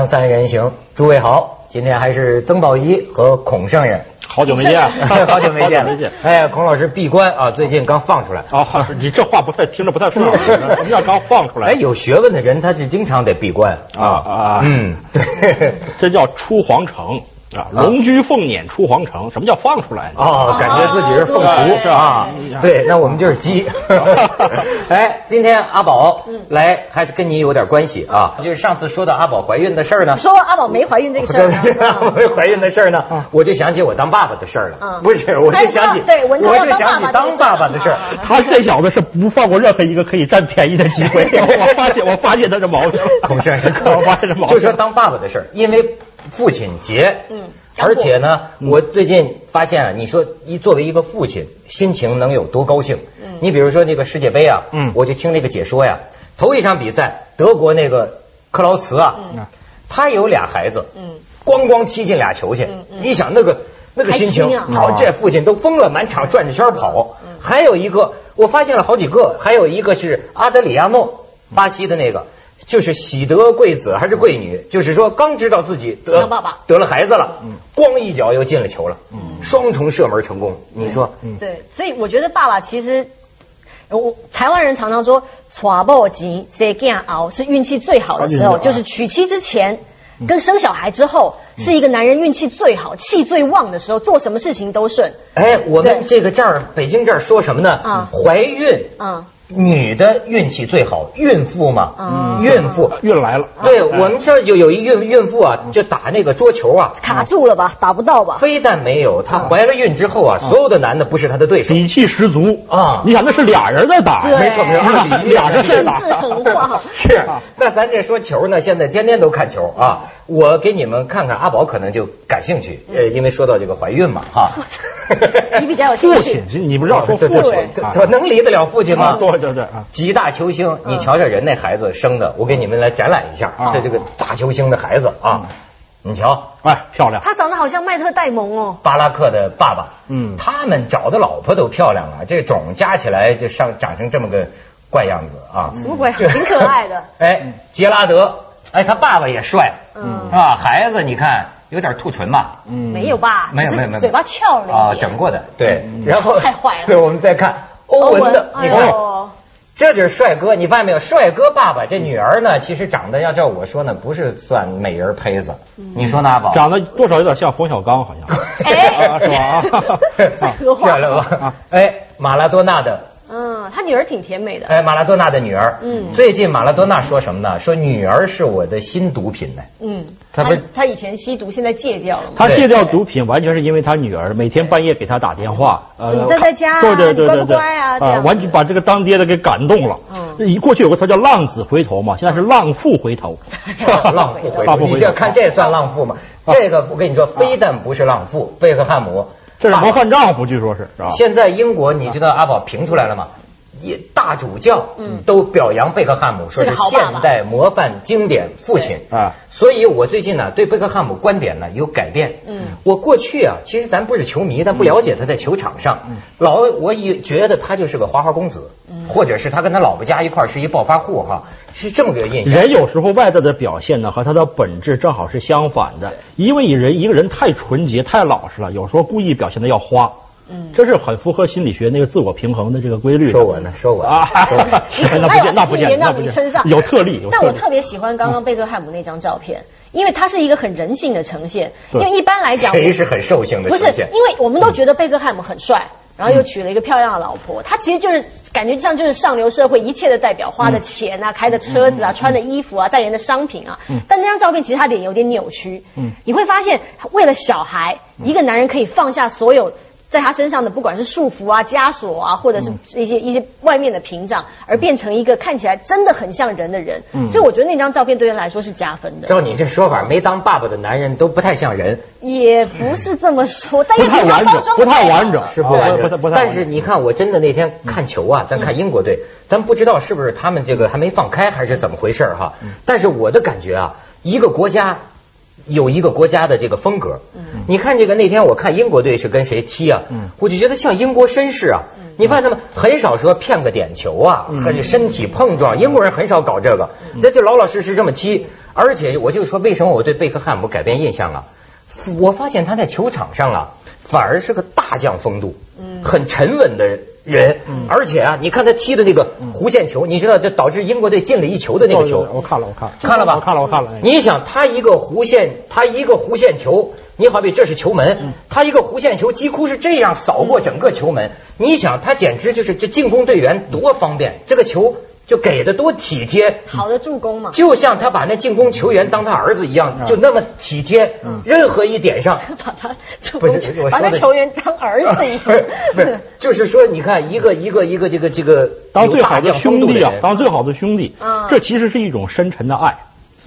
锵三人行，诸位好，今天还是曾宝仪和孔圣人，好久没见，好久没见了。哎，孔老师闭关啊，最近刚放出来。啊，你这话不太听着不太顺耳。什么叫刚放出来？哎，有学问的人他是经常得闭关啊啊。嗯，对，这叫出皇城。啊，龙居凤辇出皇城，什么叫放出来呢？哦，感觉自己是凤雏是吧？对，那我们就是鸡。哎，今天阿宝来还是跟你有点关系啊？就是上次说到阿宝怀孕的事儿呢，说阿宝没怀孕这个事儿，没怀孕的事儿呢，我就想起我当爸爸的事儿了。不是，我就想起，对，我就想起当爸爸的事儿。他这小子是不放过任何一个可以占便宜的机会。我发现，我发现他这毛病。孔先生，我发现这毛病。就说当爸爸的事儿，因为。父亲节，嗯，而且呢，我最近发现啊，你说一作为一个父亲，心情能有多高兴？嗯，你比如说那个世界杯啊，嗯，我就听那个解说呀，头一场比赛，德国那个克劳茨啊，嗯，他有俩孩子，嗯，咣咣踢进俩球去，嗯嗯，你想那个那个心情，好，这父亲都疯了，满场转着圈跑。还有一个，我发现了好几个，还有一个是阿德里亚诺，巴西的那个。就是喜得贵子还是贵女，就是说刚知道自己得爸爸得了孩子了，咣一脚又进了球了，双重射门成功。你说，对，所以我觉得爸爸其实，我台湾人常常说，是运气最好的时候，就是娶妻之前跟生小孩之后，是一个男人运气最好、气最旺的时候，做什么事情都顺。哎，我们这个这儿北京这儿说什么呢？啊，怀孕。嗯。女的运气最好，孕妇嘛，孕妇孕来了。对我们这儿就有一孕孕妇啊，就打那个桌球啊，卡住了吧，打不到吧？非但没有，她怀了孕之后啊，所有的男的不是她的对手，底气十足啊！你想那是俩人在打，没错没错，俩人在打，是。那咱这说球呢，现在天天都看球啊。我给你们看看，阿宝可能就感兴趣，呃，因为说到这个怀孕嘛，哈。你比较有兴趣。父亲，你不知道说父亲，怎能离得了父亲吗？对对对啊！极大球星，你瞧瞧人那孩子生的，我给你们来展览一下，这这个大球星的孩子啊，你瞧，哎，漂亮。他长得好像麦特戴蒙哦。巴拉克的爸爸，嗯，他们找的老婆都漂亮啊，这种加起来就上长成这么个怪样子啊。什么怪？挺可爱的。哎，杰拉德。哎，他爸爸也帅，嗯，啊，孩子你看有点兔唇吧？嗯，没有吧？没有没有没有，嘴巴翘了啊，整过的，对，然后太坏了。对，我们再看欧文的，你看，这就是帅哥，你发现没有？帅哥爸爸这女儿呢，其实长得要照我说呢，不是算美人胚子，你说呢，宝？长得多少有点像冯小刚，好像，哎，是吧？啊漂亮吧？哎，马拉多纳的。嗯，他女儿挺甜美的。哎，马拉多纳的女儿。嗯，最近马拉多纳说什么呢？说女儿是我的新毒品呢。嗯，他不，他以前吸毒，现在戒掉了。他戒掉毒品，完全是因为他女儿每天半夜给他打电话。呃，你在家，对对对对对，乖啊，完全把这个当爹的给感动了。嗯，一过去有个词叫浪子回头嘛，现在是浪父回头。浪父回头，你这看这算浪父吗？这个我跟你说，非但不是浪父，贝克汉姆。这是模范丈夫，据说是是吧？现在英国，你知道阿宝评出来了吗？也大主教都表扬贝克汉姆，说是现代模范经典父亲。啊。所以我最近呢对贝克汉姆观点呢有改变。嗯，我过去啊，其实咱不是球迷，但不了解他在球场上，老我也觉得他就是个花花公子，或者是他跟他老婆家一块是一暴发户哈，是这么个印象。人有时候外在的表现呢和他的本质正好是相反的，因为人一个人太纯洁太老实了，有时候故意表现的要花。嗯，这是很符合心理学那个自我平衡的这个规律。说我呢，说我啊，那不见那不见那不见，有特例。但我特别喜欢刚刚贝克汉姆那张照片，因为它是一个很人性的呈现。因为一般来讲，谁是很兽性的？不是，因为我们都觉得贝克汉姆很帅，然后又娶了一个漂亮的老婆，他其实就是感觉像就是上流社会一切的代表，花的钱啊，开的车子啊，穿的衣服啊，代言的商品啊。但那张照片其实他脸有点扭曲。嗯，你会发现，为了小孩，一个男人可以放下所有。在他身上的不管是束缚啊、枷锁啊，或者是一些一些外面的屏障，而变成一个看起来真的很像人的人。嗯，所以我觉得那张照片对人来说是加分的。照你这说法，没当爸爸的男人都不太像人。也不是这么说，但也不太完整，不太完整，是不完整。但是你看，我真的那天看球啊，咱看英国队，咱不知道是不是他们这个还没放开，还是怎么回事哈。但是我的感觉啊，一个国家。有一个国家的这个风格。嗯，你看这个那天我看英国队是跟谁踢啊？嗯，我就觉得像英国绅士啊。嗯，你发现他们很少说骗个点球啊，或者身体碰撞，英国人很少搞这个，那就老老实实这么踢。而且我就说，为什么我对贝克汉姆改变印象啊？我发现他在球场上啊，反而是个大将风度，嗯，很沉稳的。人，而且啊，你看他踢的那个弧线球，你知道这导致英国队进了一球的那个球，我看了，我看了，看了吧？我看了，我看了。你想，他一个弧线，他一个弧线球，你好比这是球门，他一个弧线球几乎是这样扫过整个球门，你想他简直就是这进攻队员多方便，这个球。就给的多体贴，好的助攻嘛，就像他把那进攻球员当他儿子一样，就那么体贴。任何一点上，把他不是把那球员当儿子一样，不是，就是说，你看一个一个一个这个这个当最好的兄弟啊，当最好的兄弟，这其实是一种深沉的爱。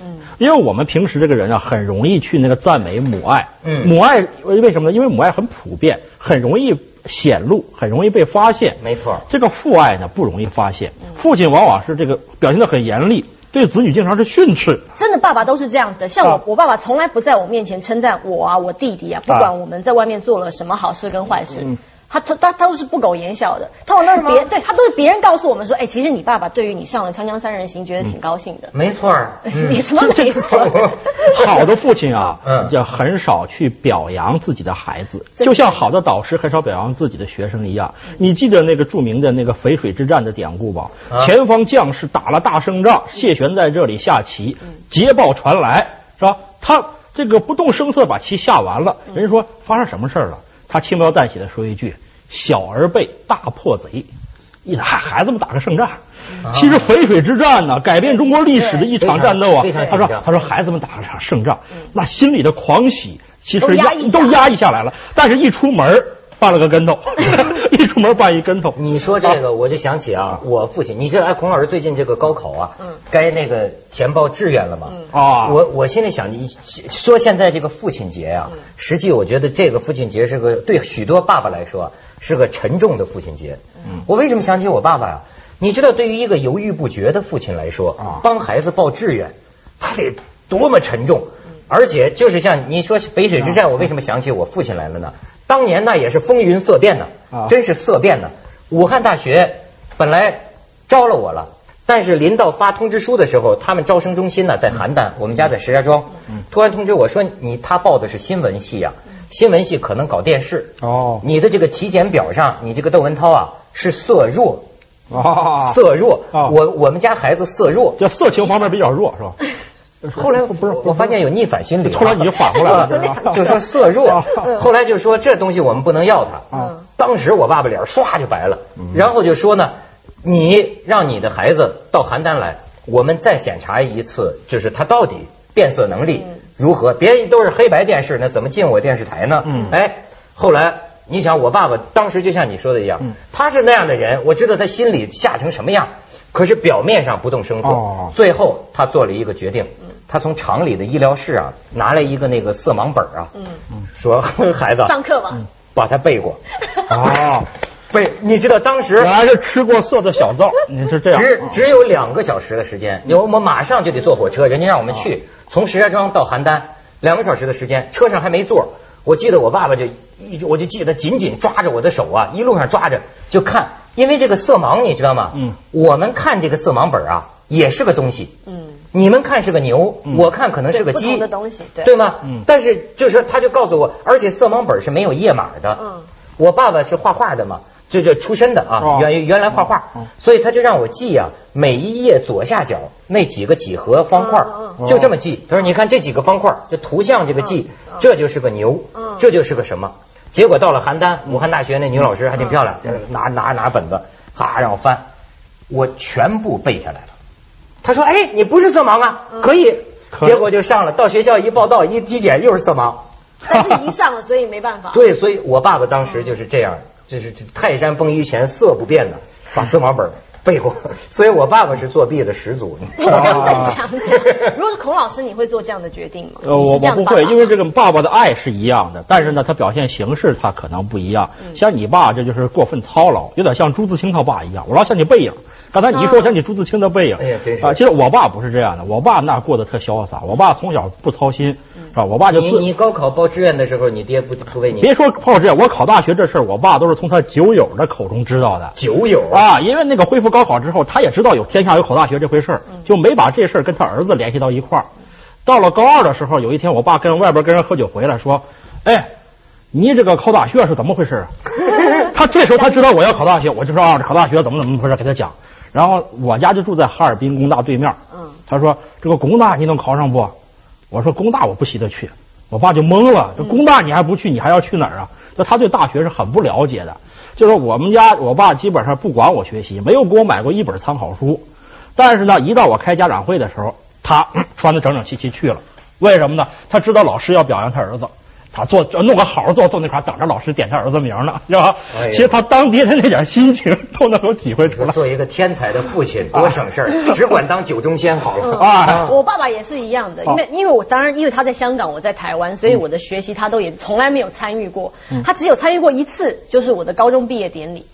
嗯，因为我们平时这个人啊，很容易去那个赞美母爱。嗯，母爱为什么呢？因为母爱很普遍，很容易。显露很容易被发现，没错。这个父爱呢不容易发现，父亲往往是这个表现的很严厉，对子女经常是训斥。真的，爸爸都是这样的。像我，我爸爸从来不在我面前称赞我啊，我弟弟啊，不管我们在外面做了什么好事跟坏事。他他他他都是不苟言笑的，他往那是别对他都是别人告诉我们说，哎，其实你爸爸对于你上了《锵锵三人行》觉得挺高兴的。没错，你什么没错？好的父亲啊，嗯，就很少去表扬自己的孩子，就像好的导师很少表扬自己的学生一样。你记得那个著名的那个淝水之战的典故吧？前方将士打了大胜仗，谢玄在这里下棋，捷报传来，是吧？他这个不动声色把棋下完了，人家说发生什么事了？他轻描淡写的说一句。小儿辈，大破贼，一打孩子们打个胜仗。其实淝水之战呢，改变中国历史的一场战斗啊。他说：“他说孩子们打了场胜仗，那心里的狂喜其实压都压抑下来了。但是一出门绊了个跟头，一出门绊一跟头。你说这个，我就想起啊，我父亲。你知道，哎，孔老师最近这个高考啊，该那个填报志愿了吗？啊，我我心里想，你说现在这个父亲节呀，实际我觉得这个父亲节是个对许多爸爸来说。是个沉重的父亲节。嗯，我为什么想起我爸爸呀？你知道，对于一个犹豫不决的父亲来说，啊，帮孩子报志愿，他得多么沉重。而且，就是像你说北水之战，我为什么想起我父亲来了呢？当年那也是风云色变呢，真是色变呢。武汉大学本来招了我了，但是临到发通知书的时候，他们招生中心呢在邯郸，我们家在石家庄，突然通知我说，你他报的是新闻系啊。新闻系可能搞电视。哦，你的这个体检表上，你这个窦文涛啊是色弱。啊，色弱。啊，我我们家孩子色弱，叫色情方面比较弱是吧？后来不是我发现有逆反心理，后来你就反过来了，就说色弱，后来就说这东西我们不能要它。当时我爸爸脸唰就白了，然后就说呢，你让你的孩子到邯郸来，我们再检查一次，就是他到底变色能力。如何？别人都是黑白电视，那怎么进我电视台呢？嗯，哎，后来你想，我爸爸当时就像你说的一样，他是那样的人，我知道他心里吓成什么样，可是表面上不动声色。最后他做了一个决定，他从厂里的医疗室啊拿了一个那个色盲本啊，说 孩子上课吧，把它背过。哦。背，你知道当时还是吃过色的小灶，你是这样。只只有两个小时的时间，我们马上就得坐火车，人家让我们去从石家庄到邯郸，两个小时的时间，车上还没座。我记得我爸爸就一直，我就记得紧紧抓着我的手啊，一路上抓着就看，因为这个色盲你知道吗？嗯。我们看这个色盲本啊，也是个东西。嗯。你们看是个牛，我看可能是个鸡。的东西，对。对吗？嗯。但是就是他就告诉我，而且色盲本是没有页码的。嗯。我爸爸是画画的嘛。就就出身的啊，原原来画画，所以他就让我记啊，每一页左下角那几个几何方块，就这么记。他说：“你看这几个方块，就图像这个记，这就是个牛，这就是个什么？”结果到了邯郸，武汉大学那女老师还挺漂亮，拿拿拿本子，哈让我翻，我全部背下来了。他说：“哎，你不是色盲啊，可以。”结果就上了，到学校一报道一体检又是色盲，但是一上了，所以没办法。对，所以我爸爸当时就是这样。就是泰山崩于前色不变的，把司马本背过，所以我爸爸是作弊的始祖。我刚在想讲，如果是孔老师，你会做这样的决定吗？呃，我我不会，因为这个爸爸的爱是一样的，但是呢，他表现形式他可能不一样。像你爸这就是过分操劳，有点像朱自清他爸一样。我老想你背影，刚才你一说想起朱自清的背影，哎呀，真是啊！其实我爸不是这样的，我爸那过得特潇洒，我爸从小不操心。是吧？我爸就你你高考报志愿的时候，你爹不不为你？别说报志愿，我考大学这事儿，我爸都是从他酒友的口中知道的。酒友啊，因为那个恢复高考之后，他也知道有天下有考大学这回事儿，就没把这事儿跟他儿子联系到一块儿。到了高二的时候，有一天我爸跟外边跟人喝酒回来，说：“哎，你这个考大学是怎么回事啊？” 他这时候他知道我要考大学，我就说啊，考大学怎么怎么回事，给他讲。然后我家就住在哈尔滨工大对面。嗯。他说：“这个工大你能考上不？”我说：“工大我不稀得去。”我爸就懵了，这工大你还不去，你还要去哪儿啊？那他对大学是很不了解的。就说我们家我爸基本上不管我学习，没有给我买过一本参考书。但是呢，一到我开家长会的时候，他穿的整整齐齐去了。为什么呢？他知道老师要表扬他儿子。他坐弄个好坐坐那块等着老师点他儿子名呢，是吧？其实他当爹的那点心情都能够体会出来。做一个天才的父亲多省事儿，只管当酒中仙好了啊！我爸爸也是一样的，因为因为我当然因为他在香港，我在台湾，所以我的学习他都也从来没有参与过。他只有参与过一次，就是我的高中毕业典礼。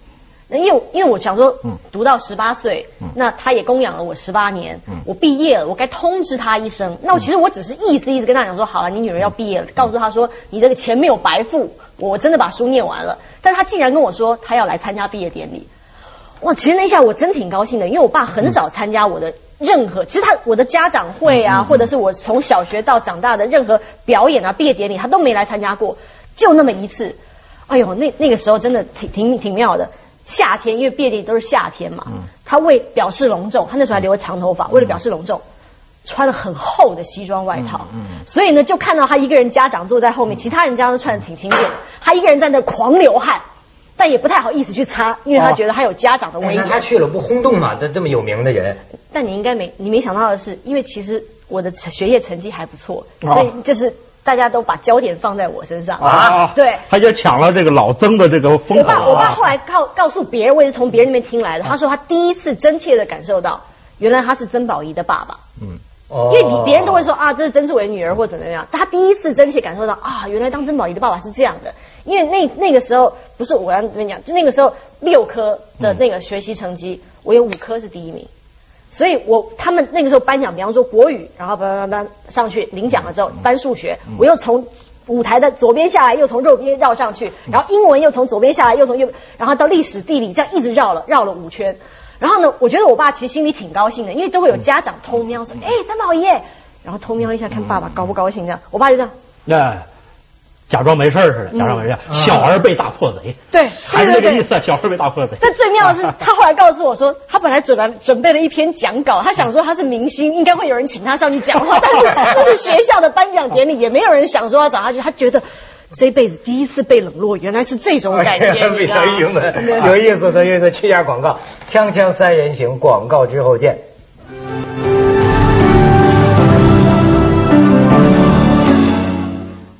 那因为因为我想说，读到十八岁，那他也供养了我十八年，我毕业了，我该通知他一声。那我其实我只是意思意思跟他讲说，好了，你女儿要毕业了，告诉他说，你这个钱没有白付，我真的把书念完了。但他竟然跟我说，他要来参加毕业典礼。哇，其实那一下我真挺高兴的，因为我爸很少参加我的任何，其实他我的家长会啊，或者是我从小学到长大的任何表演啊、毕业典礼，他都没来参加过，就那么一次。哎呦，那那个时候真的挺挺挺妙的。夏天，因为毕业典礼都是夏天嘛，他为表示隆重，他那时候还留了长头发，为了表示隆重，穿了很厚的西装外套，所以呢，就看到他一个人家长坐在后面，其他人家都穿的挺轻便，他一个人在那狂流汗，但也不太好意思去擦，因为他觉得他有家长的威严。他去了不轰动嘛？这这么有名的人。但你应该没，你没想到的是，因为其实我的学业成绩还不错，所以就是。大家都把焦点放在我身上啊！对，他就抢了这个老曾的这个风头。我爸，我爸后来告告诉别人，我也是从别人那边听来的。他说他第一次真切的感受到，原来他是曾宝仪的爸爸。嗯，哦，因为比别人都会说啊，这是曾志伟的女儿或怎么样。他第一次真切感受到啊，原来当曾宝仪的爸爸是这样的。因为那那个时候不是我要跟你讲，就那个时候六科的那个学习成绩，我有五科是第一名。所以，我他们那个时候颁奖，比方说国语，然后叭叭叭上去领奖了之后，颁数学，我又从舞台的左边下来，又从右边绕上去，然后英文又从左边下来，又从右，然后到历史地理，这样一直绕了绕了五圈。然后呢，我觉得我爸其实心里挺高兴的，因为都会有家长偷瞄说，哎，三宝爷，然后偷瞄一下看爸爸高不高兴这样。我爸就这样。那。假装没事似的，假装没事。小儿被大破贼，对，还是那个意思。小儿被大破贼。但最妙的是，他后来告诉我说，他本来准备准备了一篇讲稿，他想说他是明星，应该会有人请他上去讲话。但是这是学校的颁奖典礼，也没有人想说要找他去。他觉得这辈子第一次被冷落，原来是这种感觉。非常郁闷，有意思，有意思。去下广告，锵锵三人行，广告之后见。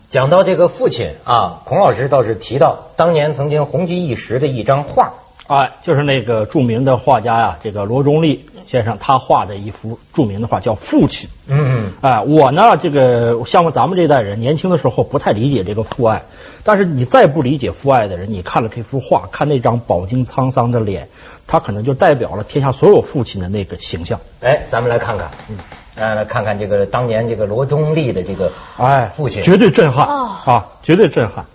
讲到这个父亲啊，孔老师倒是提到当年曾经红极一时的一张画，哎，就是那个著名的画家呀，这个罗中立先生他画的一幅著名的画叫《父亲》。嗯嗯。哎，我呢，这个像咱们这代人，年轻的时候不太理解这个父爱，但是你再不理解父爱的人，你看了这幅画，看那张饱经沧桑的脸，他可能就代表了天下所有父亲的那个形象。哎，咱们来看看。嗯。来看看这个当年这个罗中立的这个哎父亲，绝对震撼啊，绝对震撼。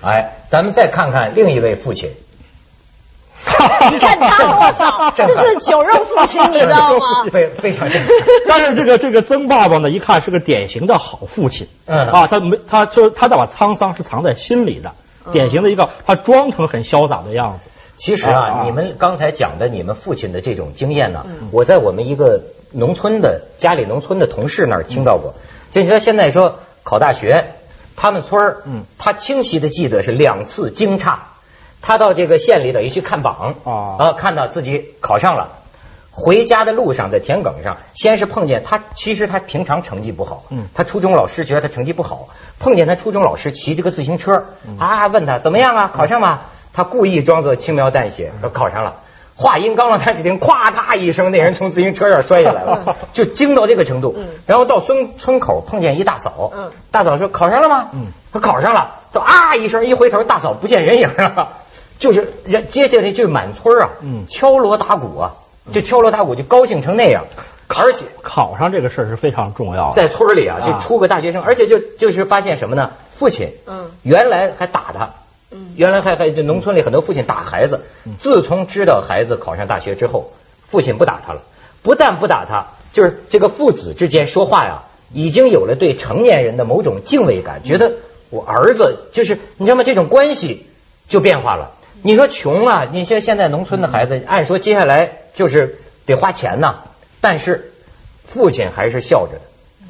哎，咱们再看看另一位父亲，你看他多少，这是酒肉父亲，你知道吗？非非常震撼。但是这个这个曾爸爸呢，一看是个典型的好父亲，嗯啊，他没他说他把沧桑是藏在心里的，典型的一个他装成很潇洒的样子。其实啊，你们刚才讲的你们父亲的这种经验呢，我在我们一个。农村的家里，农村的同事那儿听到过。就你说现在说考大学，他们村儿，嗯，他清晰的记得是两次惊诧。他到这个县里等于去看榜啊，看到自己考上了。回家的路上在田埂上，先是碰见他，其实他平常成绩不好，嗯，他初中老师觉得他成绩不好，碰见他初中老师骑这个自行车，啊，问他怎么样啊，考上吗？他故意装作轻描淡写说考上了。话音刚落，他只听咵嗒一声，那人从自行车上摔下来了，就惊到这个程度。然后到村村口碰见一大嫂，大嫂说考上了吗？他考上了，他啊一声一回头，大嫂不见人影了，就是人接下来就满村啊，敲锣打鼓啊，就敲锣打鼓就高兴成那样。而且考上这个事儿是非常重要的，在村里啊，就出个大学生，而且就就是发现什么呢？父亲，嗯，原来还打他，嗯，原来还还就农村里很多父亲打孩子，自从知道孩子考上大学之后，父亲不打他了，不但不打他，就是这个父子之间说话呀，已经有了对成年人的某种敬畏感，觉得我儿子就是你知道吗？这种关系就变化了。你说穷啊，你像现在农村的孩子，按说接下来就是得花钱呐。但是父亲还是笑着的，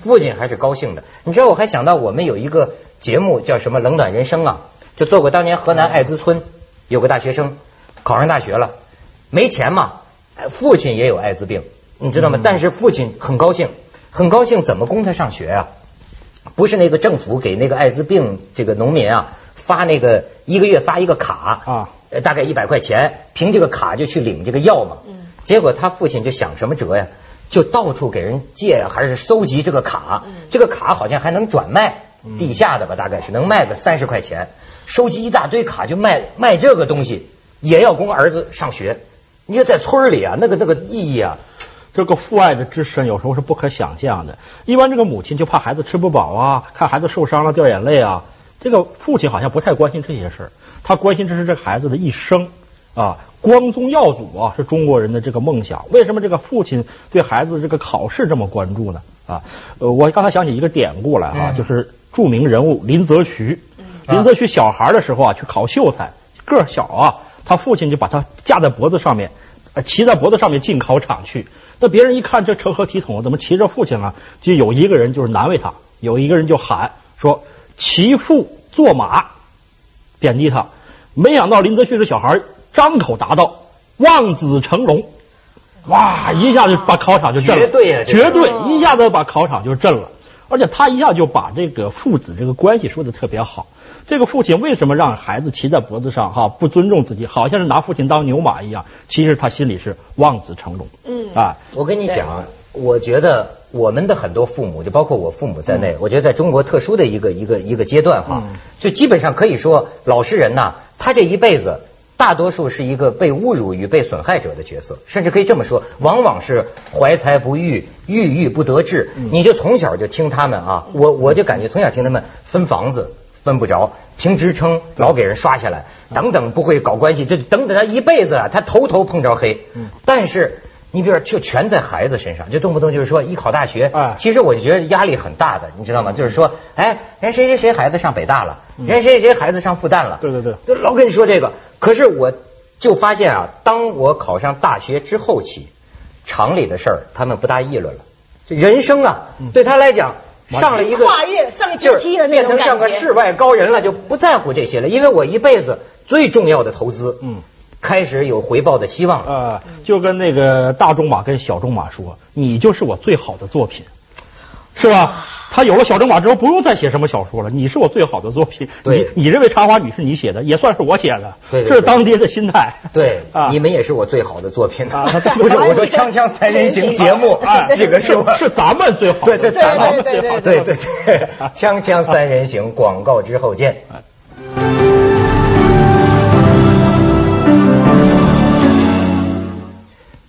父亲还是高兴的。你知道，我还想到我们有一个节目叫什么《冷暖人生》啊，就做过当年河南艾滋村有个大学生考上大学了，没钱嘛，父亲也有艾滋病，你知道吗？但是父亲很高兴，很高兴，怎么供他上学啊？不是那个政府给那个艾滋病这个农民啊发那个一个月发一个卡啊，大概一百块钱，凭这个卡就去领这个药嘛。结果他父亲就想什么辙呀？就到处给人借，还是收集这个卡。这个卡好像还能转卖，地下的吧，大概是能卖个三十块钱。收集一大堆卡就卖卖这个东西，也要供儿子上学。你说在村里啊，那个那个意义啊，这个父爱的之深，有时候是不可想象的。一般这个母亲就怕孩子吃不饱啊，看孩子受伤了掉眼泪啊。这个父亲好像不太关心这些事儿，他关心这是这个孩子的一生啊。光宗耀祖啊，是中国人的这个梦想。为什么这个父亲对孩子这个考试这么关注呢？啊，呃，我刚才想起一个典故来啊，就是著名人物林则徐。林则徐小孩的时候啊，去考秀才，个小啊，他父亲就把他架在脖子上面，骑在脖子上面进考场去。那别人一看这成何体统？怎么骑着父亲啊？就有一个人就是难为他，有一个人就喊说：“骑父坐马，贬低他。”没想到林则徐这小孩。张口答道：“望子成龙。”哇，一下就把考场就震了，绝对绝对，一下子把考场就震了。而且他一下就把这个父子这个关系说的特别好。这个父亲为什么让孩子骑在脖子上？哈，不尊重自己，好像是拿父亲当牛马一样。其实他心里是望子成龙。嗯啊，我跟你讲，我觉得我们的很多父母，就包括我父母在内，我觉得在中国特殊的一个一个一个阶段哈，就基本上可以说，老实人呐，他这一辈子。大多数是一个被侮辱与被损害者的角色，甚至可以这么说，往往是怀才不遇，郁郁不得志。你就从小就听他们啊，我我就感觉从小听他们分房子分不着，凭职称老给人刷下来，等等不会搞关系，这等等他一辈子啊，他头头碰着黑。但是。你比如说，就全在孩子身上，就动不动就是说一考大学，啊，其实我就觉得压力很大的，你知道吗？就是说，哎，人谁谁谁孩子上北大了，人谁谁谁孩子上复旦了，对对对，就老跟你说这个。可是我就发现啊，当我考上大学之后起，厂里的事儿他们不大议论了。这人生啊，对他来讲，上了一个跨越上了阶梯的那种变成像个世外高人了，就不在乎这些了。因为我一辈子最重要的投资，嗯。开始有回报的希望啊！就跟那个大仲马跟小仲马说：“你就是我最好的作品，是吧？”他有了小仲马之后，不用再写什么小说了。你是我最好的作品。你，你认为《茶花女》是你写的，也算是我写的。对，这是当爹的心态。对啊，你们也是我最好的作品啊！不是我说《锵锵三人行》节目啊，这个是是咱们最好，对，这咱们最好。对对对，《锵锵三人行》广告之后见。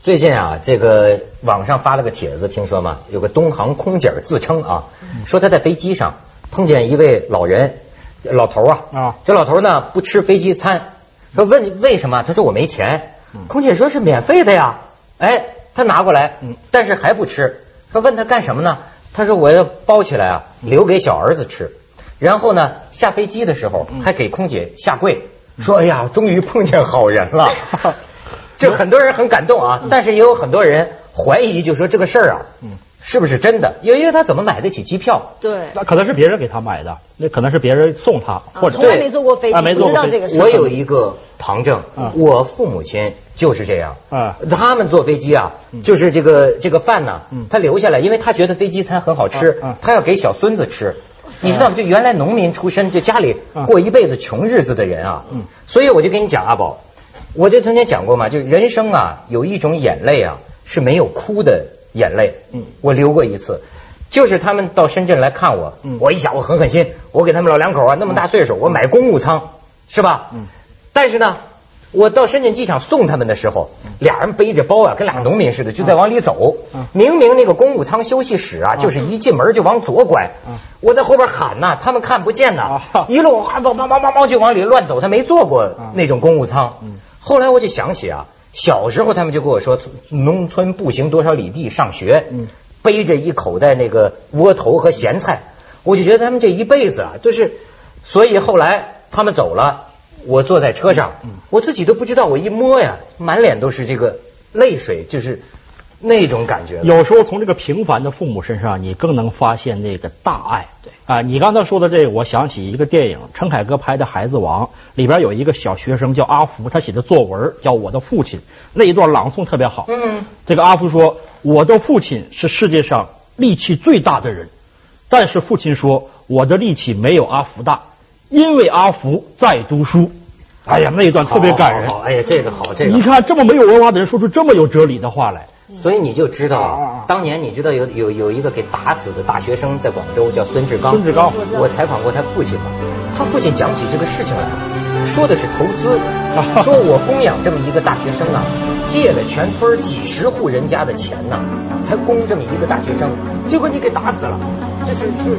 最近啊，这个网上发了个帖子，听说吗？有个东航空姐自称啊，说他在飞机上碰见一位老人，老头啊，啊，这老头呢不吃飞机餐，说问为什么？他说我没钱。空姐说是免费的呀，哎，他拿过来，但是还不吃。说问他干什么呢？他说我要包起来啊，留给小儿子吃。然后呢，下飞机的时候还给空姐下跪，说哎呀，终于碰见好人了。就很多人很感动啊，但是也有很多人怀疑，就说这个事儿啊，是不是真的？因为他怎么买得起机票？对，那可能是别人给他买的，那可能是别人送他，或者从来没坐过飞机，不知道这个事。我有一个旁证，我父母亲就是这样，啊，他们坐飞机啊，就是这个这个饭呢，他留下来，因为他觉得飞机餐很好吃，他要给小孙子吃。你知道吗？就原来农民出身，就家里过一辈子穷日子的人啊，所以我就跟你讲，阿宝。我就曾经讲过嘛，就人生啊，有一种眼泪啊是没有哭的眼泪。嗯，我流过一次，就是他们到深圳来看我，我一想我狠狠心，我给他们老两口啊那么大岁数，我买公务舱是吧？嗯，但是呢。我到深圳机场送他们的时候，俩人背着包啊，跟俩农民似的，就在往里走。明明那个公务舱休息室啊，就是一进门就往左拐。我在后边喊呐，他们看不见呐，一路啊，梆梆梆梆梆就往里乱走。他没坐过那种公务舱。后来我就想起啊，小时候他们就跟我说，农村步行多少里地上学，背着一口袋那个窝头和咸菜，我就觉得他们这一辈子啊，就是，所以后来他们走了。我坐在车上，我自己都不知道，我一摸呀，满脸都是这个泪水，就是那种感觉。有时候从这个平凡的父母身上，你更能发现那个大爱。对啊，你刚才说的这个，我想起一个电影，陈凯歌拍的《孩子王》，里边有一个小学生叫阿福，他写的作文叫《我的父亲》，那一段朗诵特别好。嗯，这个阿福说：“我的父亲是世界上力气最大的人，但是父亲说我的力气没有阿福大。”因为阿福在读书，哎呀，那一段特别感人。哎呀，这个好，这个。你看这么没有文化的人说出这么有哲理的话来，所以你就知道，当年你知道有有有一个给打死的大学生在广州叫孙志刚。孙志刚，我采访过他父亲嘛，他父亲讲起这个事情来，说的是投资，说我供养这么一个大学生啊，借了全村几十户人家的钱呢，才供这么一个大学生，结果你给打死了，这是是。